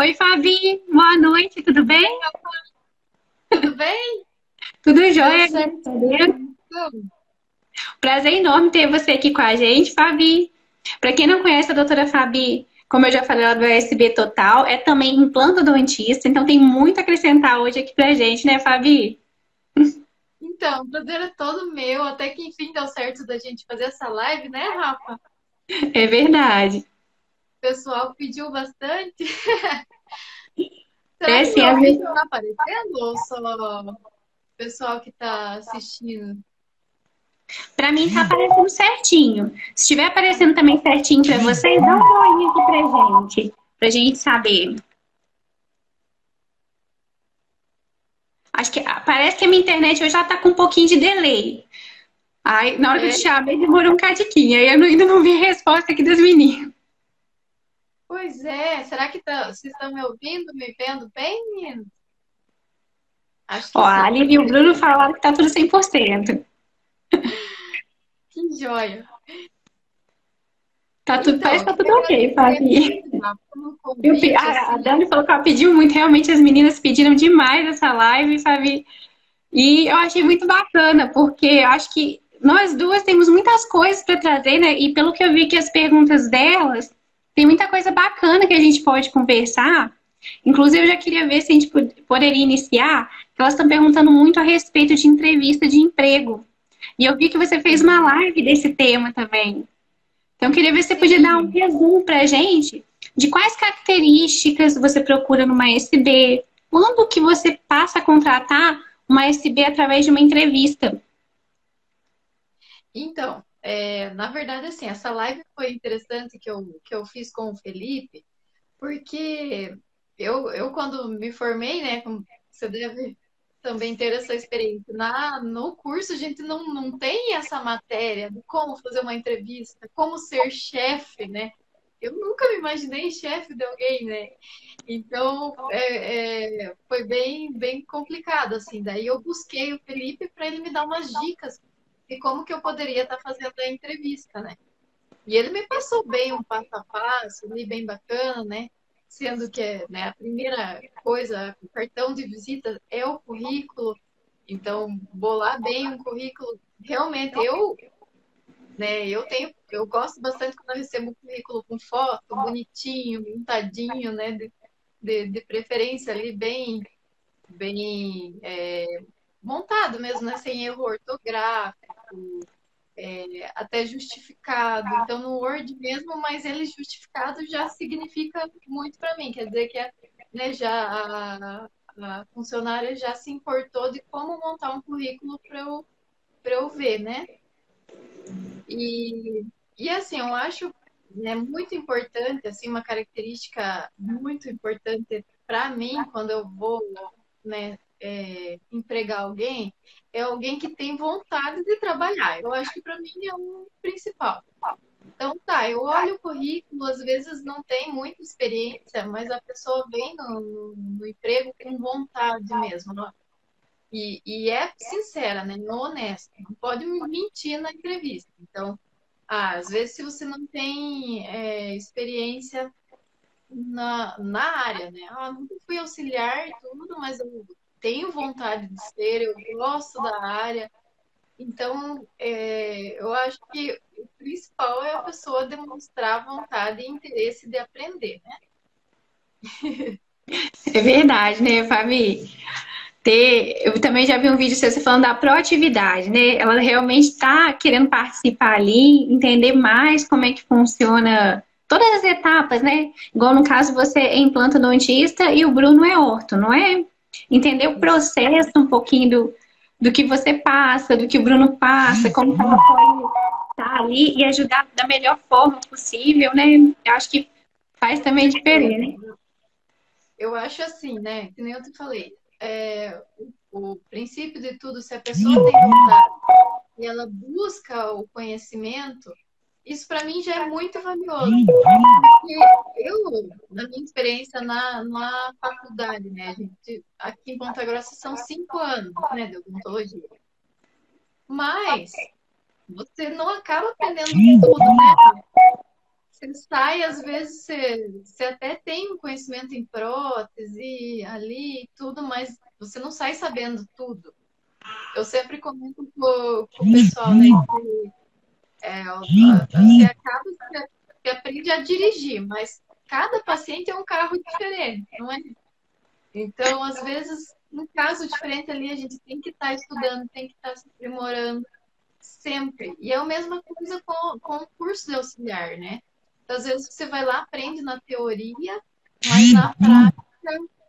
Oi, Fabi. Boa noite, tudo bem? Tudo bem? Tudo jóia, Prazer enorme ter você aqui com a gente, Fabi. Para quem não conhece a doutora Fabi, como eu já falei, ela é do USB Total, é também implantodontista, então tem muito a acrescentar hoje aqui pra gente, né, Fabi? Então, o prazer é todo meu, até que enfim deu certo da gente fazer essa live, né, Rafa? É verdade. O pessoal pediu bastante. Será é, sim, que o vídeo tá aparecendo ou só o pessoal que tá assistindo? Para mim tá aparecendo certinho. Se estiver aparecendo também certinho para vocês, dá um joinha aqui pra gente, pra gente saber. Acho que parece que a minha internet hoje já tá com um pouquinho de delay. Aí, na hora é. que eu chamei, demorou um cadiquinho. Aí eu ainda não vi a resposta aqui das meninas. Pois é. Será que tá, vocês estão me ouvindo, me vendo bem, meninos? Ó, a Aline e o Bruno falaram que tá tudo 100%. Que joia. Tá tudo, então, parece que tá tudo ok, Fabi. Eu, a, a Dani falou que ela pediu muito, realmente as meninas pediram demais essa live, Fabi. E eu achei muito bacana, porque eu acho que nós duas temos muitas coisas para trazer, né? E pelo que eu vi que as perguntas delas, tem muita coisa bacana que a gente pode conversar. Inclusive, eu já queria ver se a gente poderia iniciar. Elas estão perguntando muito a respeito de entrevista de emprego. E eu vi que você fez uma live desse tema também. Então, eu queria ver se você podia dar um resumo para a gente de quais características você procura numa SB, quando que você passa a contratar uma SB através de uma entrevista. Então, é, na verdade, assim, essa live foi interessante que eu, que eu fiz com o Felipe, porque eu, eu quando me formei, né, você deve também ter essa experiência. Na, no curso, a gente não, não tem essa matéria de como fazer uma entrevista, como ser chefe, né? Eu nunca me imaginei chefe de alguém, né? Então, é, é, foi bem, bem complicado, assim. Daí eu busquei o Felipe para ele me dar umas dicas de como que eu poderia estar fazendo a entrevista, né? E ele me passou bem um passo a passo, ali bem bacana, né? sendo que né, a primeira coisa, o cartão de visita é o currículo. Então, bolar bem um currículo, realmente eu, né, eu tenho, eu gosto bastante quando eu recebo um currículo com foto, bonitinho, montadinho, né, de, de, de preferência ali bem, bem é, montado mesmo, né, sem erro ortográfico, é, até justificado. Então, no Word mesmo, mas ele justificado já significa muito para mim. Quer dizer que né, já a, a, funcionária já se importou de como montar um currículo para eu, eu ver, né? E, e assim, eu acho né, muito importante, assim, uma característica muito importante para mim quando eu vou né, é, empregar alguém é alguém que tem vontade de trabalhar. Eu acho que para mim é o principal. Então tá, eu olho o currículo, às vezes não tem muita experiência, mas a pessoa vem no, no, no emprego com vontade mesmo. Não? É? E, e, é sincera, né? Não honesta. Não pode mentir na entrevista. Então, ah, às vezes se você não tem é, experiência na, na área, né? Ah, nunca fui auxiliar e tudo, mas eu tenho vontade de ser, eu gosto da área. Então, é, eu acho que o principal é a pessoa demonstrar vontade e interesse de aprender, né? É verdade, né, Fabi? Ter, eu também já vi um vídeo seu falando da proatividade, né? Ela realmente está querendo participar ali, entender mais como é que funciona todas as etapas, né? Igual no caso você é implantodontista e o Bruno é orto, não é? Entender o processo um pouquinho do, do que você passa, do que o Bruno passa, como ela pode estar ali e ajudar da melhor forma possível, né? Eu acho que faz também diferença. Eu acho assim, né? Que nem eu te falei. É, o, o princípio de tudo, se a pessoa tem vontade e ela busca o conhecimento, isso para mim já é muito valioso. Porque eu, na minha experiência na, na faculdade, né, gente, aqui em Ponta Grossa são cinco anos né, de odontologia. Mas você não acaba aprendendo tudo, né? você sai, às vezes você, você até tem um conhecimento em prótese ali e tudo, mas você não sai sabendo tudo. Eu sempre comento com, com o pessoal, né, que é, você acaba, você aprende a dirigir, mas cada paciente é um carro diferente, não é? Então, às vezes, um caso diferente ali, a gente tem que estar tá estudando, tem que estar tá se aprimorando sempre. E é a mesma coisa com, com o curso de auxiliar, né? Então, às vezes você vai lá, aprende na teoria, mas na prática,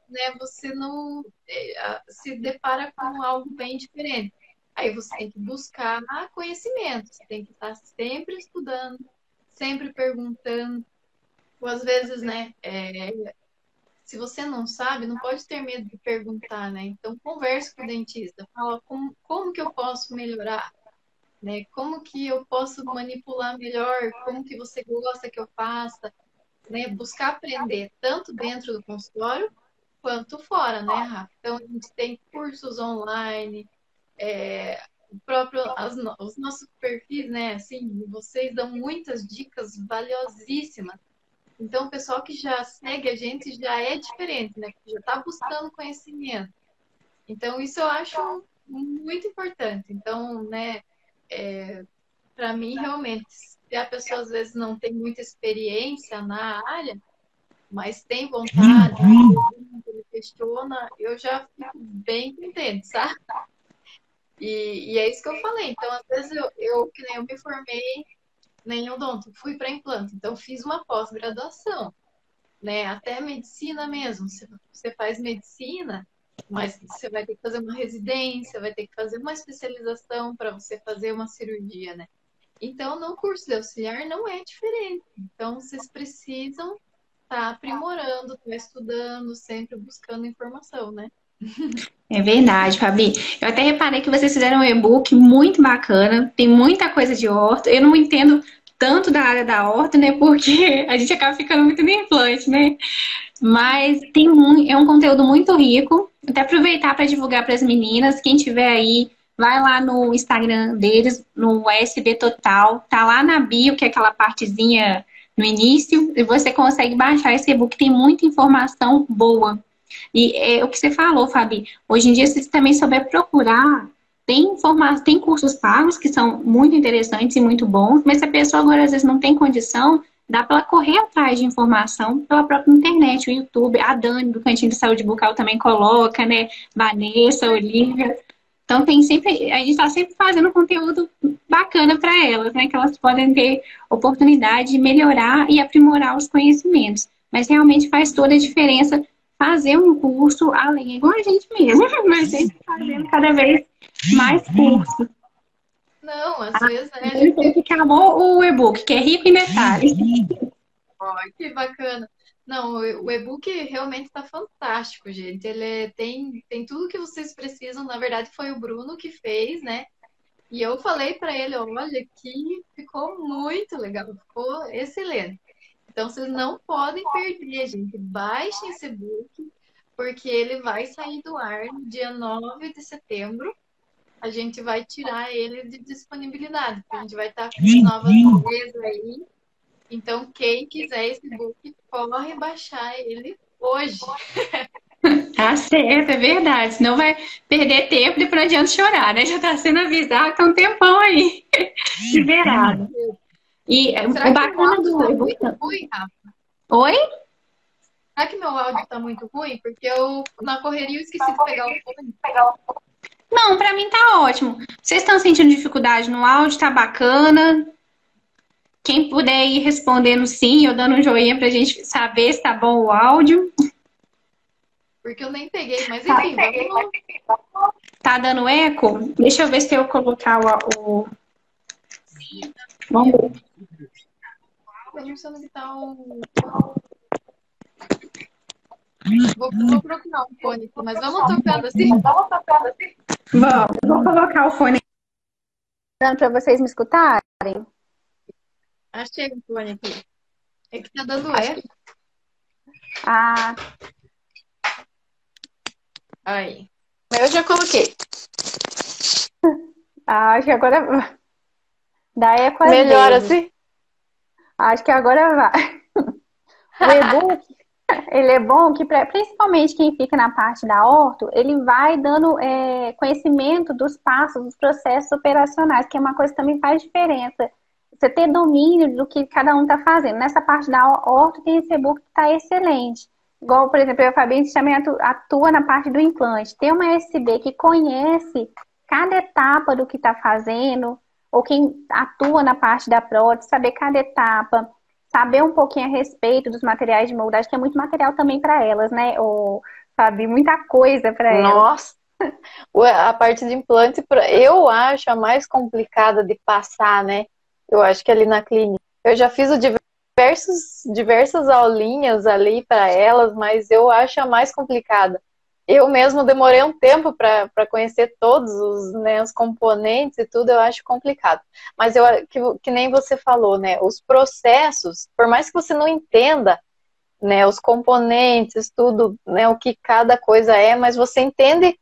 né, você não é, se depara com algo bem diferente. Aí você tem que buscar conhecimento, você tem que estar sempre estudando, sempre perguntando. Ou às vezes, né, é, se você não sabe, não pode ter medo de perguntar, né? Então, converse com o dentista, fala como, como que eu posso melhorar, né? Como que eu posso manipular melhor, como que você gosta que eu faça, né? Buscar aprender tanto dentro do consultório quanto fora, né, Rafa? Então, a gente tem cursos online, é, o próprio, as, os nossos perfis, né, assim, vocês dão muitas dicas valiosíssimas então, o pessoal que já segue a gente já é diferente, né? Que já está buscando conhecimento. Então, isso eu acho muito importante. Então, né, é, para mim, realmente, se a pessoa às vezes não tem muita experiência na área, mas tem vontade, ele questiona, eu já fico bem contente, sabe? E, e, é isso que eu falei. Então, às vezes, eu, eu que nem eu me formei nem odonto, fui para implante. Então, fiz uma pós-graduação, né? Até medicina mesmo. Você faz medicina, mas você vai ter que fazer uma residência, vai ter que fazer uma especialização para você fazer uma cirurgia, né? Então, no curso de auxiliar não é diferente. Então, vocês precisam estar tá aprimorando, estar tá estudando, sempre buscando informação, né? É verdade, Fabi. Eu até reparei que vocês fizeram um e-book muito bacana, tem muita coisa de horto. Eu não entendo tanto da área da horta, né? Porque a gente acaba ficando muito no implante, né? Mas tem um, é um conteúdo muito rico. Até aproveitar para divulgar para as meninas. Quem tiver aí, vai lá no Instagram deles, no SB Total. Tá lá na bio, que é aquela partezinha no início, e você consegue baixar esse e-book. Tem muita informação boa. E é o que você falou, Fabi. Hoje em dia, se você também souber procurar tem, formatos, tem cursos pagos que são muito interessantes e muito bons, mas se a pessoa agora às vezes não tem condição, dá para correr atrás de informação pela própria internet, o YouTube. A Dani do Cantinho de Saúde Bucal também coloca, né? Vanessa, Olivia. Então tem sempre, a gente está sempre fazendo conteúdo bacana para elas, né? Que elas podem ter oportunidade de melhorar e aprimorar os conhecimentos. Mas realmente faz toda a diferença fazer um curso além, igual a gente mesmo, mas a gente fazendo cada vez mais cursos. Não, às ah, vezes é. A gente que amou o e-book, que é rico em detalhes. Oh, que bacana. Não, o e-book realmente está fantástico, gente. Ele é, tem, tem tudo que vocês precisam. Na verdade, foi o Bruno que fez, né? E eu falei para ele, olha, que ficou muito legal, ficou excelente. Então, vocês não podem perder, gente. Baixem esse e-book, porque ele vai sair do ar no dia 9 de setembro a gente vai tirar ele de disponibilidade, porque a gente vai estar com novas coisas aí. Então, quem quiser esse book, corre baixar ele hoje. Tá certo, é verdade. Senão vai perder tempo e depois não adianta chorar, né? Já tá sendo avisado, tá um tempão aí. Liberado. E é Será o bacana do. Tá ruim? Oi? Será que meu áudio tá muito ruim? Porque eu, na correria, eu esqueci de pegar o fone. Pegar o fone. Não, para mim tá ótimo. Vocês estão sentindo dificuldade no áudio? Tá bacana? Quem puder ir respondendo sim, ou dando um joinha pra gente saber se tá bom o áudio. Porque eu nem peguei, mas tá, enfim, vamos... Tá dando eco? Deixa eu ver se eu colocar o. o... Vamos ver. Tá um. Vou, vou procurar um fone, mas vamos tocando assim. Vamos tocando assim. Vamos, vou colocar o fone para vocês me escutarem. Achei o fone aqui. É que tá dando eco. Ah. Aí. Eu já coloquei. Ah, acho que agora dá eco Melhor assim? Acho que agora vai. O e-book, ele é bom que, pra, principalmente quem fica na parte da orto, ele vai dando é, conhecimento dos passos, dos processos operacionais, que é uma coisa que também faz diferença. Você ter domínio do que cada um está fazendo. Nessa parte da orto tem esse e-book que está excelente. Igual, por exemplo, eu e a Fabiana também atua na parte do implante. Tem uma SB que conhece cada etapa do que está fazendo, ou quem atua na parte da prótese, saber cada etapa, saber um pouquinho a respeito dos materiais de moldagem, que é muito material também para elas, né? Ou, sabe, muita coisa para elas. Nossa! A parte de implante, eu acho a mais complicada de passar, né? Eu acho que ali na clínica. Eu já fiz diversos, diversas aulinhas ali para elas, mas eu acho a mais complicada. Eu mesmo demorei um tempo para conhecer todos os, né, os componentes e tudo, eu acho complicado. Mas eu que, que nem você falou, né? Os processos, por mais que você não entenda né, os componentes, tudo, né, o que cada coisa é, mas você entende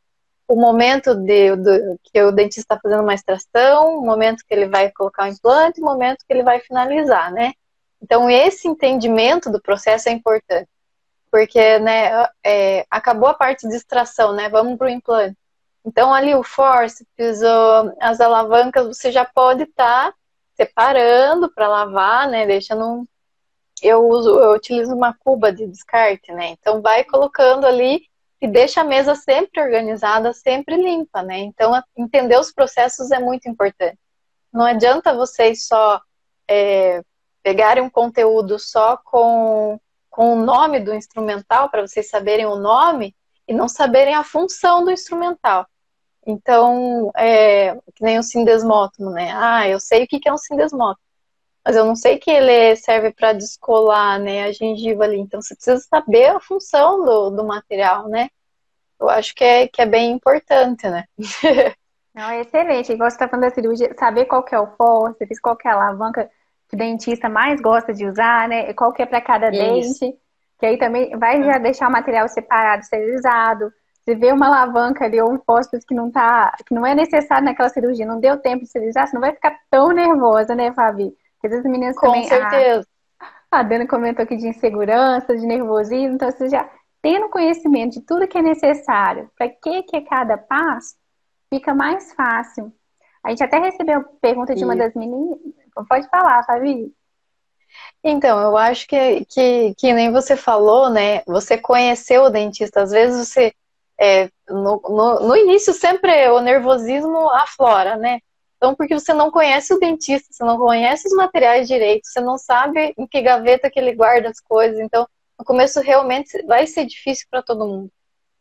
o momento de, do, que o dentista está fazendo uma extração, o momento que ele vai colocar o implante, o momento que ele vai finalizar, né? Então, esse entendimento do processo é importante, porque né, é, acabou a parte de extração, né? Vamos para o implante. Então, ali o forceps, as alavancas, você já pode estar tá separando para lavar, né? Deixando. Eu uso, eu utilizo uma cuba de descarte, né? Então, vai colocando ali e deixa a mesa sempre organizada, sempre limpa, né? Então, entender os processos é muito importante. Não adianta vocês só é, pegarem um conteúdo só com, com o nome do instrumental, para vocês saberem o nome, e não saberem a função do instrumental. Então, é, que nem o sindesmótomo, né? Ah, eu sei o que é um sindesmótomo, mas eu não sei que ele serve para descolar né, a gengiva ali. Então, você precisa saber a função do, do material, né? Eu acho que é, que é bem importante, né? Não, é excelente. Igual você está falando da cirurgia, saber qual que é o fórceps, qual que é a alavanca, que o dentista mais gosta de usar, né? Qual que é para cada Isso. dente. Que aí também vai já deixar o material separado, esterilizado. Se vê uma alavanca ali ou um fósforo que não tá, que não é necessário naquela cirurgia, não deu tempo de esterilizar, você não vai ficar tão nervosa, né, Fabi? Porque às vezes as meninas Com também. Com certeza. A, a Dana comentou aqui de insegurança, de nervosismo, então você já tendo conhecimento de tudo que é necessário, para que que é cada passo, fica mais fácil. A gente até recebeu pergunta de uma das meninas. Pode falar, Fabi. Então, eu acho que, que, que nem você falou, né? Você conheceu o dentista. Às vezes você. É, no, no, no início, sempre o nervosismo aflora, né? Então, porque você não conhece o dentista, você não conhece os materiais direito, você não sabe em que gaveta que ele guarda as coisas. Então, no começo realmente vai ser difícil para todo mundo.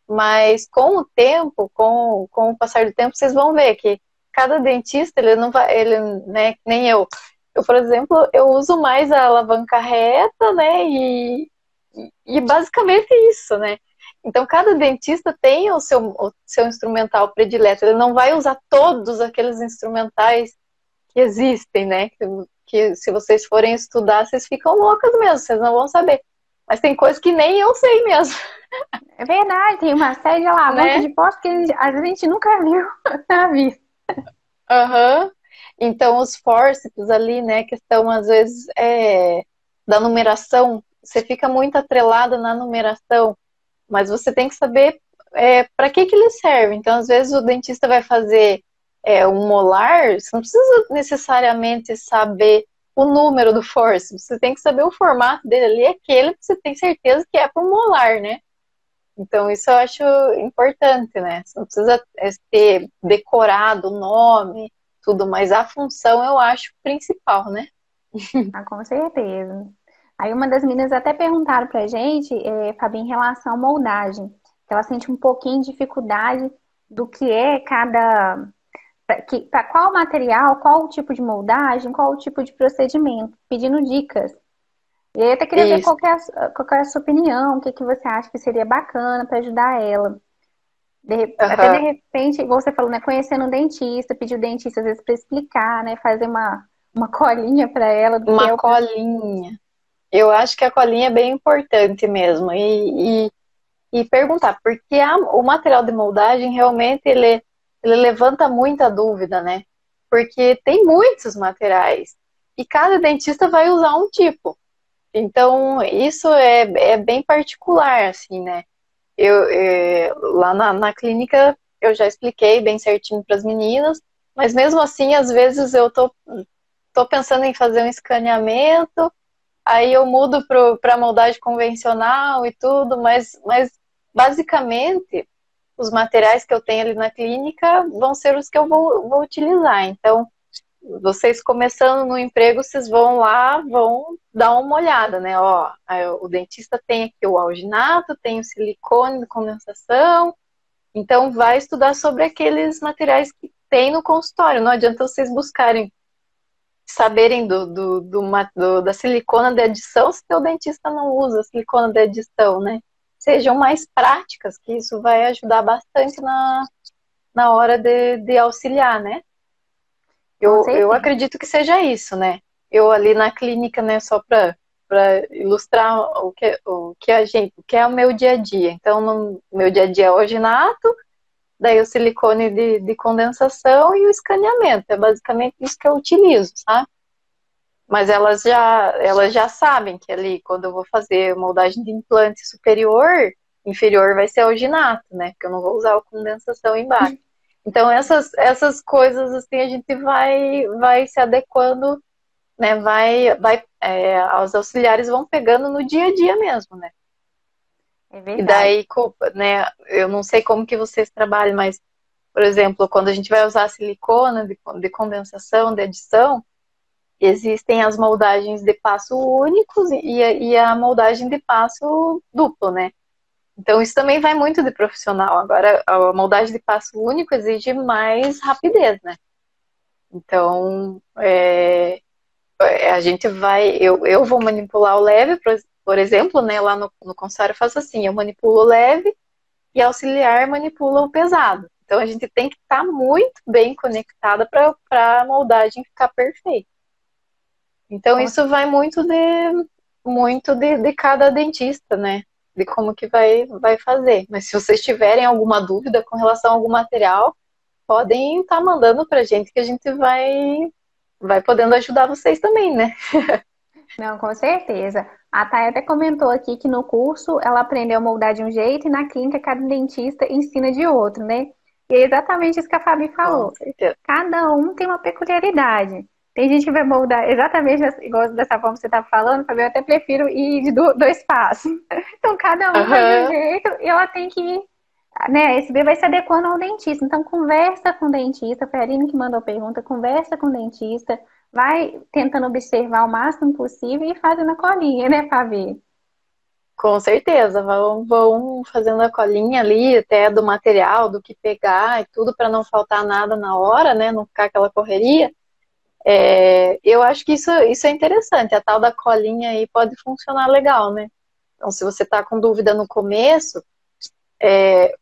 Mas com o tempo, com, com o passar do tempo, vocês vão ver que cada dentista, ele não vai, ele, né, nem eu. Eu, por exemplo, eu uso mais a alavanca reta, né, e, e basicamente isso, né. Então, cada dentista tem o seu, o seu instrumental predileto. Ele não vai usar todos aqueles instrumentais que existem, né? Que, que se vocês forem estudar, vocês ficam loucas mesmo, vocês não vão saber. Mas tem coisas que nem eu sei mesmo. É verdade, tem uma série de alavanca né? de posto que a gente nunca viu na vida. Aham. Uhum. Então, os fórceps ali, né, que estão às vezes é, da numeração, você fica muito atrelado na numeração, mas você tem que saber é, para que, que ele serve. Então, às vezes, o dentista vai fazer é, um molar, você não precisa necessariamente saber o número do force, você tem que saber o formato dele ali, aquele que você tem certeza que é para o molar, né? Então, isso eu acho importante, né? Você não precisa é, ter decorado o nome, tudo, mas a função eu acho principal, né? Ah, com certeza. Aí uma das meninas até perguntaram pra gente, é, Fabi, em relação à moldagem, que ela sente um pouquinho de dificuldade do que é cada. Para qual material, qual o tipo de moldagem, qual o tipo de procedimento, pedindo dicas. E aí eu até queria Isso. ver qual é, a, qual é a sua opinião, o que, que você acha que seria bacana para ajudar ela. De, uhum. Até de repente, você falou, né, conhecendo um dentista, pedir o dentista às vezes para explicar, né, fazer uma, uma colinha para ela. uma é colinha. Eu acho que a colinha é bem importante mesmo. E, e, e perguntar, porque a, o material de moldagem realmente ele, ele levanta muita dúvida, né? Porque tem muitos materiais. e cada dentista vai usar um tipo. Então, isso é, é bem particular, assim, né? Eu, é, lá na, na clínica, eu já expliquei bem certinho para as meninas, mas mesmo assim, às vezes eu tô, tô pensando em fazer um escaneamento, aí eu mudo para a moldagem convencional e tudo, mas, mas basicamente os materiais que eu tenho ali na clínica vão ser os que eu vou, vou utilizar. Então, vocês começando no emprego, vocês vão lá, vão dar uma olhada, né? Ó, o dentista tem aqui o alginato, tem o silicone de condensação, então vai estudar sobre aqueles materiais que tem no consultório. Não adianta vocês buscarem saberem do, do, do, do da silicona de adição se o dentista não usa silicona de adição, né? Sejam mais práticas, que isso vai ajudar bastante na, na hora de, de auxiliar, né? Eu, eu acredito que seja isso, né? Eu ali na clínica, né, só para ilustrar o que, o que a gente, o que é o meu dia a dia. Então, no meu dia a dia é o originato, daí o silicone de, de condensação e o escaneamento. É basicamente isso que eu utilizo, sabe? Mas elas já, elas já sabem que ali, quando eu vou fazer moldagem de implante superior, inferior vai ser alginato, né? Porque eu não vou usar a condensação embaixo. Então, essas, essas coisas, assim, a gente vai, vai se adequando, né? Vai, vai, é, os auxiliares vão pegando no dia a dia mesmo, né? É verdade. E daí, né, eu não sei como que vocês trabalham, mas, por exemplo, quando a gente vai usar silicona de, de condensação, de adição, existem as moldagens de passo únicos e a, e a moldagem de passo duplo, né? Então, isso também vai muito de profissional. Agora, a moldagem de passo único exige mais rapidez, né? Então, é, é a gente vai. Eu, eu vou manipular o leve, por exemplo, né, lá no, no consultório eu faço assim, eu manipulo o leve e auxiliar manipula o pesado. Então a gente tem que estar tá muito bem conectada para a moldagem ficar perfeita. Então isso vai muito de muito de, de cada dentista, né? De como que vai, vai fazer. Mas se vocês tiverem alguma dúvida com relação a algum material, podem estar tá mandando para a gente que a gente vai vai podendo ajudar vocês também, né? Não, com certeza. A Thay até comentou aqui que no curso ela aprendeu a moldar de um jeito e na clínica cada dentista ensina de outro, né? E é exatamente isso que a Fabi falou. Cada um tem uma peculiaridade. Tem gente que vai moldar exatamente igual dessa forma que você está falando, Fabi, eu até prefiro ir de dois passos. Então, cada um uhum. vai de um jeito e ela tem que ir, né? Esse B vai se adequando ao dentista. Então, conversa com o dentista. Foi a Aline que mandou a pergunta. Conversa com o dentista vai tentando observar o máximo possível e fazendo a colinha, né, Fabi? Com certeza, vão, vão fazendo a colinha ali, até do material, do que pegar e tudo, para não faltar nada na hora, né? Não ficar aquela correria. É, eu acho que isso, isso é interessante, a tal da colinha aí pode funcionar legal, né? Então, se você está com dúvida no começo, é,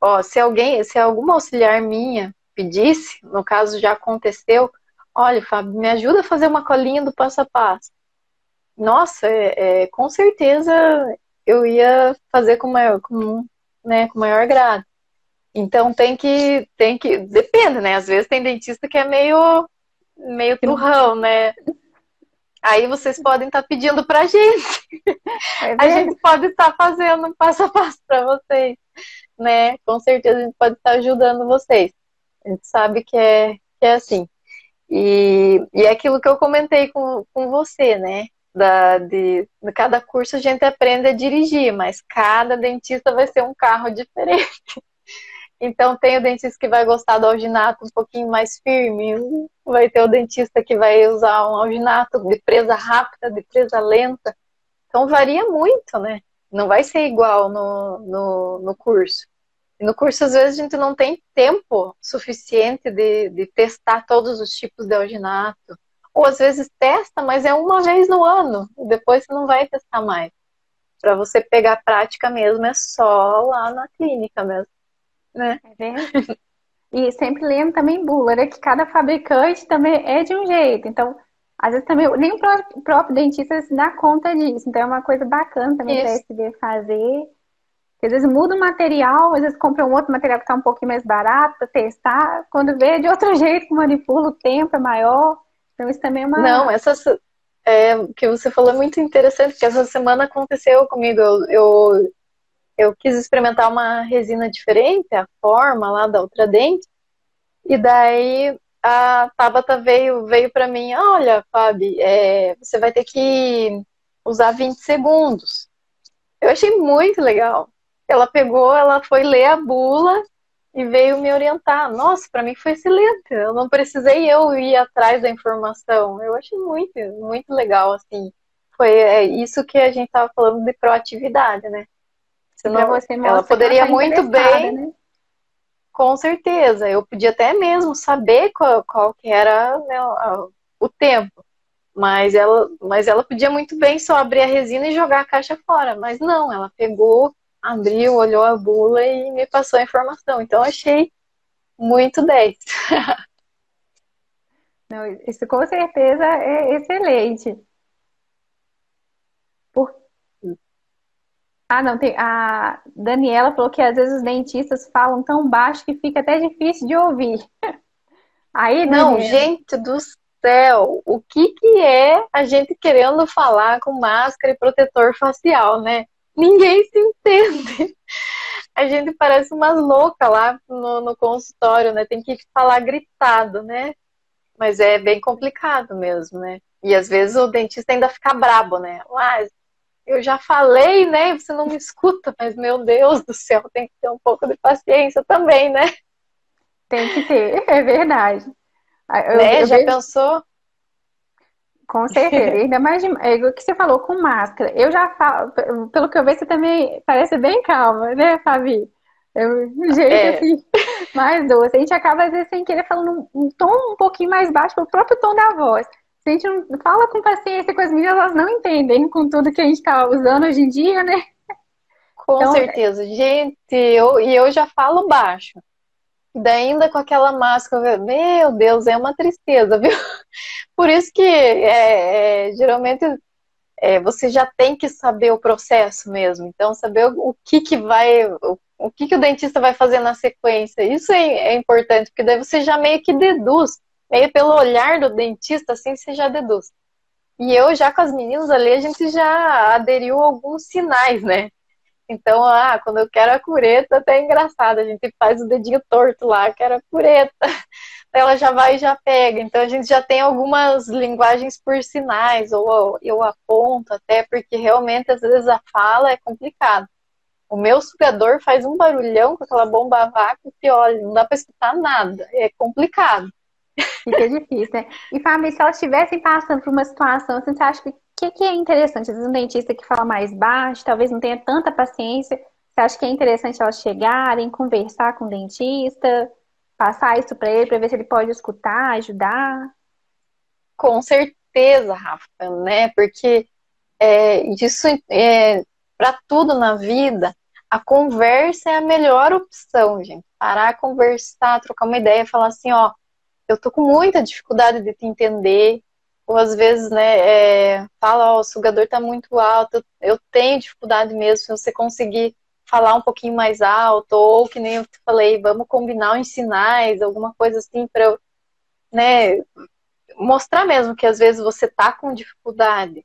ó, se alguém, se alguma auxiliar minha pedisse, no caso já aconteceu, Olha, Fábio, me ajuda a fazer uma colinha do passo a passo. Nossa, é, é, com certeza eu ia fazer com maior, com, né, com maior grado. Então tem que, tem que, depende, né? Às vezes tem dentista que é meio, meio turrão, né? Aí vocês podem estar tá pedindo pra gente. É a gente pode estar tá fazendo um passo a passo para vocês, né? Com certeza a gente pode estar tá ajudando vocês. A gente sabe que é, que é assim. E, e é aquilo que eu comentei com, com você, né? Da, de, de cada curso a gente aprende a dirigir, mas cada dentista vai ser um carro diferente. Então tem o dentista que vai gostar do alginato um pouquinho mais firme, vai ter o dentista que vai usar um alginato de presa rápida, de presa lenta. Então varia muito, né? Não vai ser igual no, no, no curso. E no curso, às vezes, a gente não tem tempo suficiente de, de testar todos os tipos de alginato. Ou às vezes testa, mas é uma vez no ano. E depois você não vai testar mais. Para você pegar prática mesmo, é só lá na clínica mesmo. Né? É E sempre lembro também, bula, né? Que cada fabricante também é de um jeito. Então, às vezes também, nem o próprio, próprio dentista se dá conta disso. Então, é uma coisa bacana também para SB fazer às vezes muda o material, às vezes compra um outro material que está um pouquinho mais barato para testar. Quando vê de outro jeito, manipula, o tempo é maior. Então isso também é uma. Não, essa é, o que você falou é muito interessante, porque essa semana aconteceu comigo. Eu, eu, eu quis experimentar uma resina diferente, a forma lá da outra dente, e daí a Tabata veio, veio para mim, olha, Fabi, é, você vai ter que usar 20 segundos. Eu achei muito legal. Ela pegou, ela foi ler a bula e veio me orientar. Nossa, para mim foi excelente. Eu não precisei eu ir atrás da informação. Eu achei muito, muito legal, assim. Foi é, isso que a gente estava falando de proatividade, né? Senão, você ela poderia tá muito bem. Né? Com certeza. Eu podia até mesmo saber qual, qual que era né, o tempo. Mas ela, mas ela podia muito bem só abrir a resina e jogar a caixa fora. Mas não, ela pegou, abriu, olhou a bula e me passou a informação. Então achei muito 10. Não, isso com certeza é excelente. Ah, não, tem. A Daniela falou que às vezes os dentistas falam tão baixo que fica até difícil de ouvir. Aí, Daniela... Não, gente do céu, o que, que é a gente querendo falar com máscara e protetor facial, né? Ninguém se entende. A gente parece umas loucas lá no, no consultório, né? Tem que falar gritado, né? Mas é bem complicado mesmo, né? E às vezes o dentista ainda fica brabo, né? Ah, eu já falei, né? Você não me escuta, mas meu Deus do céu, tem que ter um pouco de paciência também, né? Tem que ter, é verdade. Eu, né? eu Já vejo... pensou? Com certeza. Ainda mais de, é, o que você falou com máscara. Eu já falo, pelo que eu vejo, você também parece bem calma, né, Fabi? Eu, um jeito é. assim, mais doce. A gente acaba, às vezes, sem querer, falando um, tom um pouquinho mais baixo, o próprio tom da voz. A gente não fala com paciência com as meninas, elas não entendem com tudo que a gente está usando hoje em dia, né? Com então, certeza. Gente, eu, e eu já falo baixo. Daí ainda com aquela máscara, meu Deus, é uma tristeza, viu? Por isso que é, é, geralmente é, você já tem que saber o processo mesmo. Então, saber o, o que, que vai, o, o, que, que o dentista vai fazer na sequência. Isso é, é importante, porque daí você já meio que deduz, meio pelo olhar do dentista, assim você já deduz. E eu já com as meninas ali, a gente já aderiu a alguns sinais, né? Então, ah, quando eu quero a cureta, até é engraçado, a gente faz o dedinho torto lá, quero a cureta. Ela já vai e já pega. Então, a gente já tem algumas linguagens por sinais, ou eu aponto até, porque realmente, às vezes, a fala é complicado. O meu sugador faz um barulhão com aquela bomba a vácuo que, olha, não dá para escutar nada. É complicado. Fica difícil, né? E, Fábio, se elas estivessem passando por uma situação, assim, você acha que que, que é interessante? Às vezes um dentista que fala mais baixo, talvez não tenha tanta paciência. Você acha que é interessante elas chegarem, conversar com o dentista, passar isso para ele, para ver se ele pode escutar, ajudar? Com certeza, Rafa, né? Porque é, isso é, para tudo na vida, a conversa é a melhor opção, gente. Parar, conversar, trocar uma ideia, falar assim, ó, eu tô com muita dificuldade de te entender, ou às vezes, né, é, fala, ó, o sugador tá muito alto, eu tenho dificuldade mesmo, se você conseguir falar um pouquinho mais alto, ou que nem eu falei, vamos combinar uns sinais, alguma coisa assim para né, mostrar mesmo que às vezes você tá com dificuldade.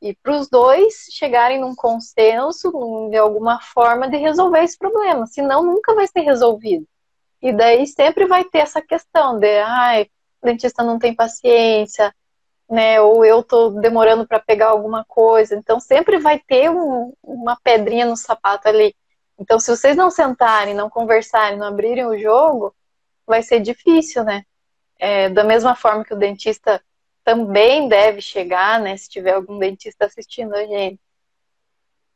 E para os dois chegarem num consenso, de alguma forma, de resolver esse problema. Senão, nunca vai ser resolvido. E daí sempre vai ter essa questão de, ai, o dentista não tem paciência, né? Ou eu tô demorando para pegar alguma coisa. Então sempre vai ter um, uma pedrinha no sapato ali. Então se vocês não sentarem, não conversarem, não abrirem o jogo, vai ser difícil, né? É, da mesma forma que o dentista também deve chegar, né? Se tiver algum dentista assistindo a gente,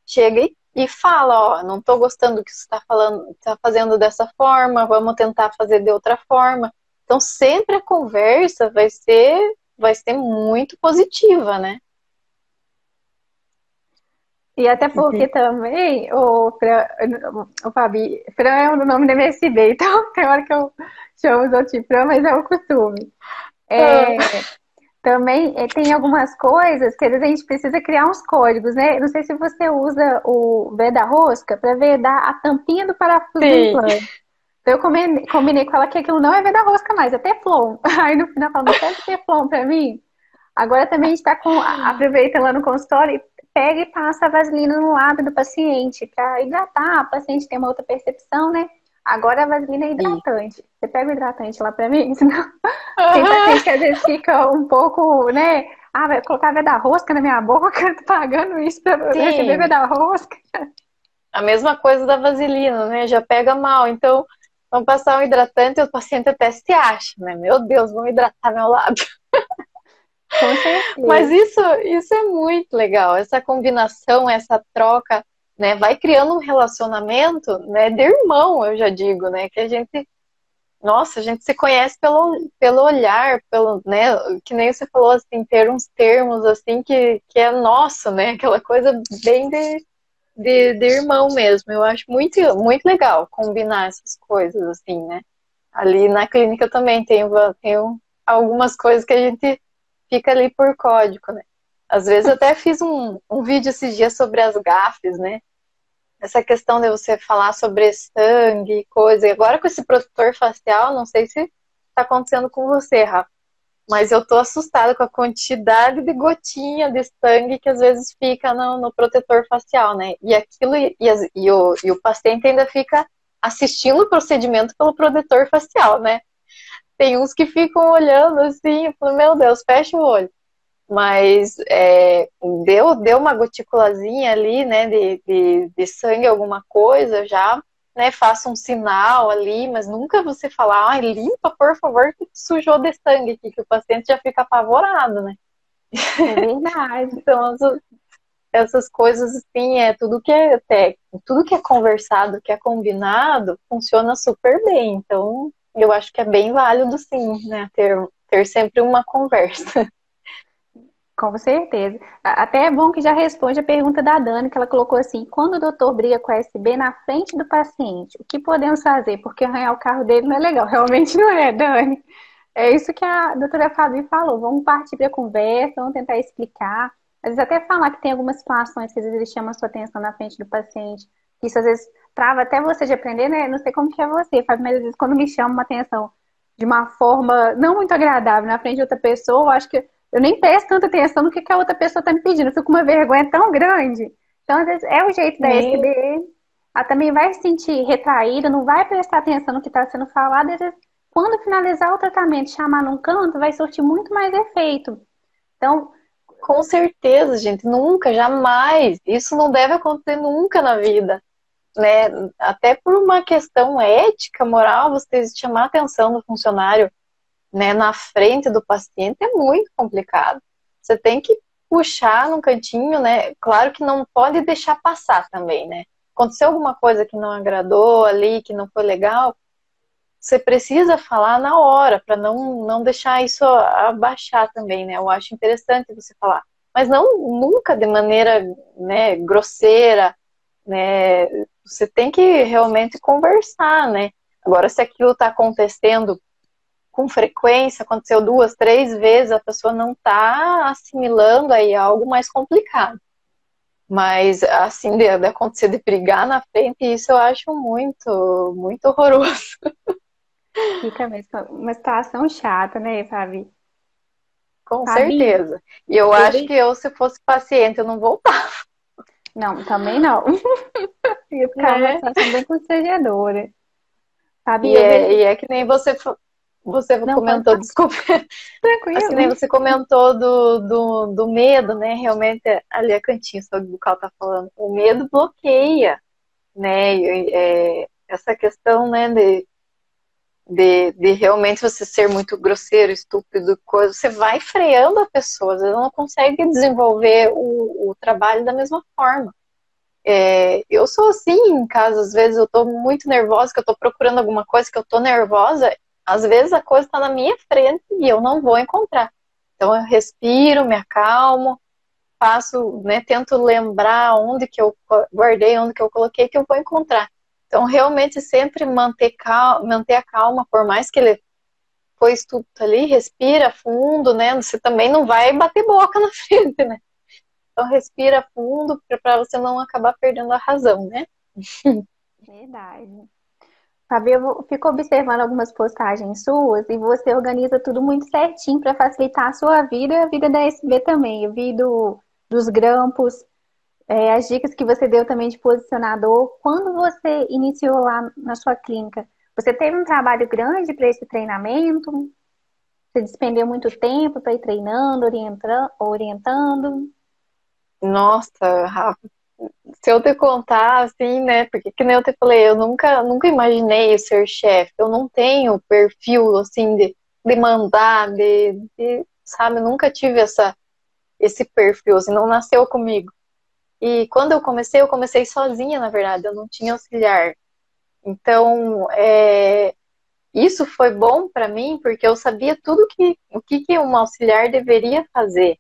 chega e, e fala, ó, não tô gostando do que você está falando, está fazendo dessa forma, vamos tentar fazer de outra forma. Então sempre a conversa vai ser vai ser muito positiva, né? E até porque uhum. também o, Fran, o Fabi, Fran é o nome da MSD, então tem hora que eu chamo os outros de Fran, mas é o costume. É, ah. Também é, tem algumas coisas que às vezes a gente precisa criar uns códigos, né? Não sei se você usa o veda rosca para vedar a tampinha do parafuso Sim. do implante. Então eu combinei, combinei com ela que aquilo não é venda rosca mais, é Teflon. Aí no final falou, pega Teflon pra mim. Agora também a gente tá com. Aproveita lá no consultório e pega e passa a vaselina no lábio do paciente para hidratar. O paciente tem uma outra percepção, né? Agora a vaselina é hidratante. Você pega o hidratante lá pra mim, senão tem paciente que às vezes fica um pouco, né? Ah, vai colocar veda rosca na minha boca, tô pagando isso pra receber veda rosca. A mesma coisa da vaselina, né? Já pega mal. Então, vamos passar um hidratante e o paciente até se acha, né? Meu Deus, vamos hidratar meu lábio. Mas isso, isso é muito legal. Essa combinação, essa troca né, vai criando um relacionamento, né, de irmão, eu já digo, né, que a gente, nossa, a gente se conhece pelo, pelo olhar, pelo, né, que nem você falou, assim, ter uns termos, assim, que, que é nosso, né, aquela coisa bem de, de, de irmão mesmo. Eu acho muito, muito legal combinar essas coisas, assim, né. Ali na clínica também tenho, tenho algumas coisas que a gente fica ali por código, né. Às vezes até fiz um, um vídeo esses dias sobre as gafes, né? Essa questão de você falar sobre sangue, coisa. E agora com esse protetor facial, não sei se está acontecendo com você, Rafa. Mas eu tô assustada com a quantidade de gotinha de sangue que às vezes fica no, no protetor facial, né? E aquilo e, e, o, e o paciente ainda fica assistindo o procedimento pelo protetor facial, né? Tem uns que ficam olhando assim, falando, meu Deus, fecha o olho mas é, deu, deu uma goticulazinha ali, né, de, de, de, sangue, alguma coisa, já, né, faça um sinal ali, mas nunca você falar, ah, limpa, por favor, que sujou de sangue aqui, que o paciente já fica apavorado, né? É verdade. então, essas, essas coisas, assim, é tudo que é técnico, tudo que é conversado, que é combinado, funciona super bem, então, eu acho que é bem válido, sim, né, ter, ter sempre uma conversa. Com certeza. Até é bom que já responde a pergunta da Dani, que ela colocou assim: quando o doutor briga com a SB na frente do paciente, o que podemos fazer? Porque arranhar o carro dele não é legal. Realmente não é, Dani. É isso que a doutora Fabi falou. Vamos partir para a conversa, vamos tentar explicar. Às vezes até falar que tem algumas situações que às vezes ele chama a sua atenção na frente do paciente. Isso às vezes trava até você de aprender, né? Não sei como que é você, Fabi, mas às vezes quando me chama uma atenção de uma forma não muito agradável na frente de outra pessoa, eu acho que eu nem presto tanta atenção no que, que a outra pessoa está me pedindo. Eu fico com uma vergonha tão grande. Então, às vezes, é o jeito da SB. Ela também vai se sentir retraída, não vai prestar atenção no que está sendo falado. Às vezes, quando finalizar o tratamento, chamar num canto, vai surtir muito mais efeito. Então, com certeza, gente, nunca, jamais. Isso não deve acontecer nunca na vida. Né? Até por uma questão ética, moral, você chamar a atenção do funcionário né, na frente do paciente é muito complicado. Você tem que puxar no cantinho, né? Claro que não pode deixar passar também, né? Aconteceu alguma coisa que não agradou ali, que não foi legal, você precisa falar na hora para não, não deixar isso abaixar também, né? Eu acho interessante você falar, mas não nunca de maneira, né, grosseira, né? Você tem que realmente conversar, né? Agora, se aquilo está acontecendo com frequência, aconteceu duas, três vezes, a pessoa não está assimilando aí algo mais complicado. Mas, assim, de, de, acontecer de brigar na frente, isso eu acho muito, muito horroroso. Fica mesmo uma situação chata, né, Fabi? Com Fabi, certeza. E eu ele... acho que eu, se fosse paciente, eu não voltava. Não, também não. Ia ficar é. uma situação bem constrangedora. Fabi, e, é, e é que nem você você não, comentou, desculpa. Tranquilo. Assim, né, você comentou do, do, do medo, né? Realmente, ali a cantinha do qual tá falando. O medo bloqueia, né? É, essa questão, né, de, de, de, realmente você ser muito grosseiro, estúpido, coisa, você vai freando a pessoa, às vezes ela não consegue desenvolver o, o trabalho da mesma forma. É, eu sou assim em casa, às vezes eu tô muito nervosa, que eu tô procurando alguma coisa, que eu tô nervosa, às vezes a coisa está na minha frente e eu não vou encontrar. Então eu respiro, me acalmo, faço, né, tento lembrar onde que eu guardei, onde que eu coloquei, que eu vou encontrar. Então realmente sempre manter, calma, manter a calma, por mais que ele foi tudo ali, respira fundo, né? Você também não vai bater boca na frente, né? Então respira fundo para você não acabar perdendo a razão, né? Verdade. Fabi, eu fico observando algumas postagens suas e você organiza tudo muito certinho para facilitar a sua vida e a vida da SB também. Eu vi do, dos grampos, é, as dicas que você deu também de posicionador. Quando você iniciou lá na sua clínica, você teve um trabalho grande para esse treinamento? Você despendeu muito tempo para ir treinando, orientando? orientando? Nossa, Rafa, se eu te contar, assim, né? Porque que nem eu te falei, eu nunca, nunca imaginei ser chefe. Eu não tenho perfil, assim, de, de mandar, de, de, sabe? Nunca tive essa, esse perfil, assim, não nasceu comigo. E quando eu comecei, eu comecei sozinha, na verdade, eu não tinha auxiliar. Então, é, isso foi bom para mim, porque eu sabia tudo que, o que, que um auxiliar deveria fazer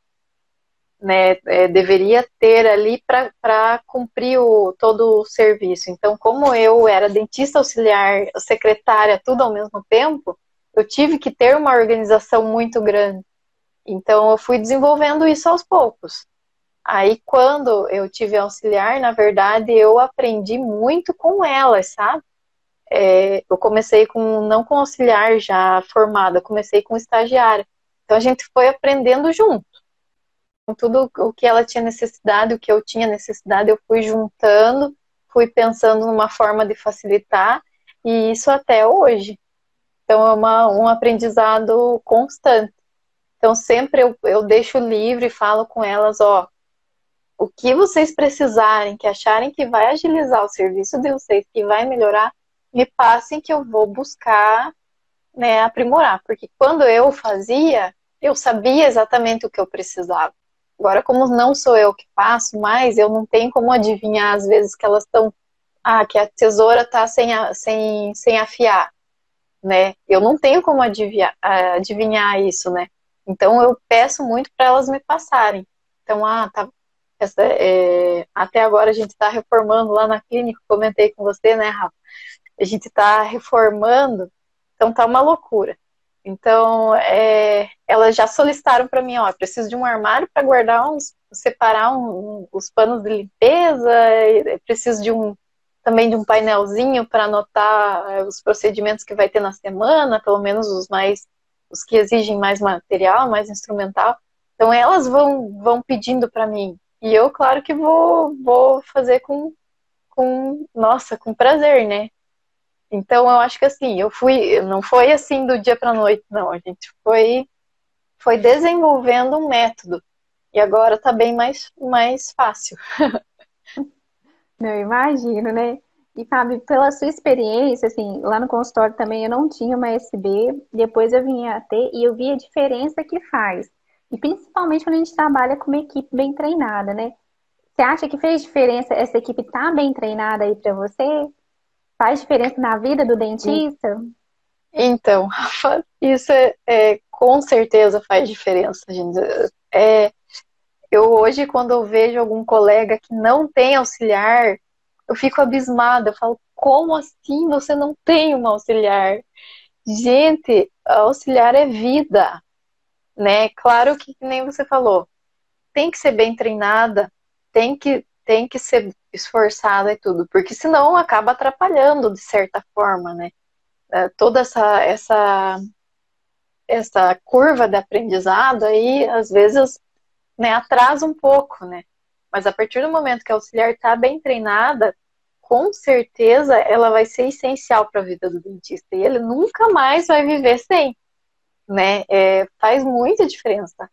né, é, deveria ter ali para cumprir o, todo o serviço. Então, como eu era dentista auxiliar, secretária, tudo ao mesmo tempo, eu tive que ter uma organização muito grande. Então, eu fui desenvolvendo isso aos poucos. Aí, quando eu tive auxiliar, na verdade, eu aprendi muito com elas, sabe? É, eu comecei com, não com auxiliar já formada, comecei com estagiária. Então, a gente foi aprendendo junto tudo o que ela tinha necessidade, o que eu tinha necessidade, eu fui juntando, fui pensando numa forma de facilitar, e isso até hoje. Então é uma, um aprendizado constante. Então sempre eu, eu deixo livre e falo com elas, ó, o que vocês precisarem, que acharem que vai agilizar o serviço de vocês, que vai melhorar, me passem que eu vou buscar né, aprimorar. Porque quando eu fazia, eu sabia exatamente o que eu precisava. Agora, como não sou eu que faço mais, eu não tenho como adivinhar às vezes que elas estão. Ah, que a tesoura está sem, sem, sem afiar, né? Eu não tenho como adivinhar, adivinhar isso, né? Então eu peço muito para elas me passarem. Então, ah, tá, essa, é, até agora a gente está reformando lá na clínica, comentei com você, né, Rafa? A gente está reformando, então tá uma loucura. Então, é, elas já solicitaram para mim, ó, preciso de um armário para guardar uns, separar um, os panos de limpeza, preciso de um também de um painelzinho para anotar é, os procedimentos que vai ter na semana, pelo menos os mais os que exigem mais material, mais instrumental. Então elas vão vão pedindo para mim e eu claro que vou vou fazer com com nossa, com prazer, né? Então eu acho que assim, eu fui, não foi assim do dia para noite, não. A gente foi foi desenvolvendo um método e agora está bem mais mais fácil. Não imagino, né? E Fábio, pela sua experiência, assim, lá no consultório também eu não tinha uma SB, depois eu vim a ter e eu vi a diferença que faz. E principalmente quando a gente trabalha com uma equipe bem treinada, né? Você acha que fez diferença essa equipe estar tá bem treinada aí para você? Faz diferença na vida do dentista? Então, Rafa, isso é, é, com certeza faz diferença, gente. É, eu hoje, quando eu vejo algum colega que não tem auxiliar, eu fico abismada. Eu falo, como assim você não tem uma auxiliar? Gente, auxiliar é vida, né? Claro que nem você falou, tem que ser bem treinada, tem que tem que ser esforçada e tudo, porque senão acaba atrapalhando de certa forma, né? É, toda essa essa essa curva de aprendizado aí às vezes né, atrasa um pouco, né? Mas a partir do momento que a auxiliar está bem treinada, com certeza ela vai ser essencial para a vida do dentista e ele nunca mais vai viver sem, né? É, faz muita diferença,